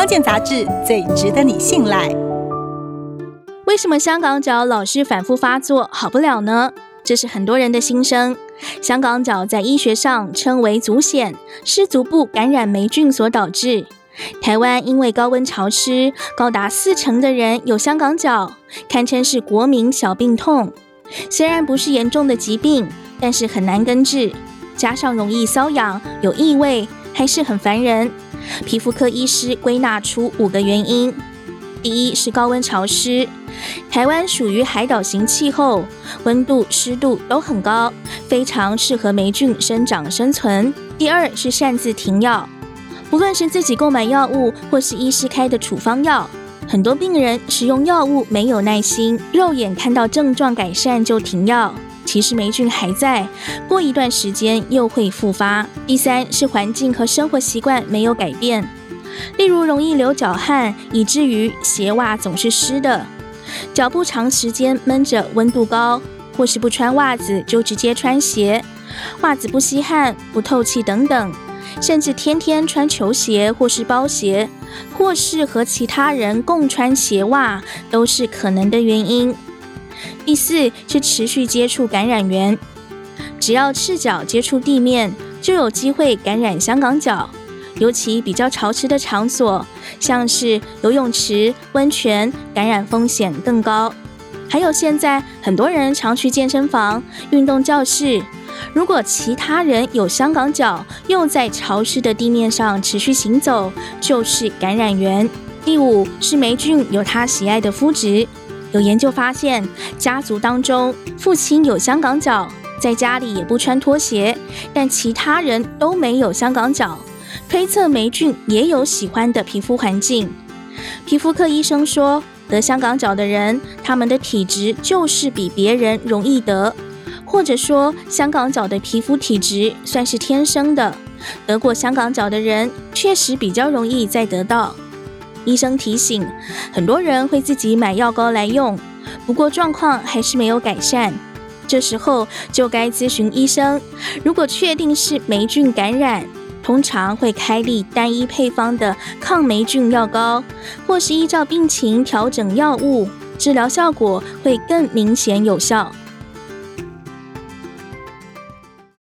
康健杂志最值得你信赖。为什么香港脚老是反复发作，好不了呢？这是很多人的心声。香港脚在医学上称为足癣，是足部感染霉菌所导致。台湾因为高温潮湿，高达四成的人有香港脚，堪称是国民小病痛。虽然不是严重的疾病，但是很难根治，加上容易瘙痒、有异味，还是很烦人。皮肤科医师归纳出五个原因：第一是高温潮湿，台湾属于海岛型气候，温度、湿度都很高，非常适合霉菌生长生存。第二是擅自停药。不论是自己购买药物，或是医师开的处方药，很多病人使用药物没有耐心，肉眼看到症状改善就停药，其实霉菌还在，过一段时间又会复发。第三是环境和生活习惯没有改变，例如容易流脚汗，以至于鞋袜总是湿的；脚部长时间闷着，温度高，或是不穿袜子就直接穿鞋，袜子不吸汗、不透气等等。甚至天天穿球鞋或是包鞋，或是和其他人共穿鞋袜，都是可能的原因。第四是持续接触感染源，只要赤脚接触地面，就有机会感染香港脚。尤其比较潮湿的场所，像是游泳池、温泉，感染风险更高。还有现在很多人常去健身房、运动教室。如果其他人有香港脚，又在潮湿的地面上持续行走，就是感染源。第五是霉菌有它喜爱的肤质。有研究发现，家族当中父亲有香港脚，在家里也不穿拖鞋，但其他人都没有香港脚，推测霉菌也有喜欢的皮肤环境。皮肤科医生说，得香港脚的人，他们的体质就是比别人容易得。或者说，香港脚的皮肤体质算是天生的，得过香港脚的人确实比较容易再得到。医生提醒，很多人会自己买药膏来用，不过状况还是没有改善，这时候就该咨询医生。如果确定是霉菌感染，通常会开立单一配方的抗霉菌药膏，或是依照病情调整药物，治疗效果会更明显有效。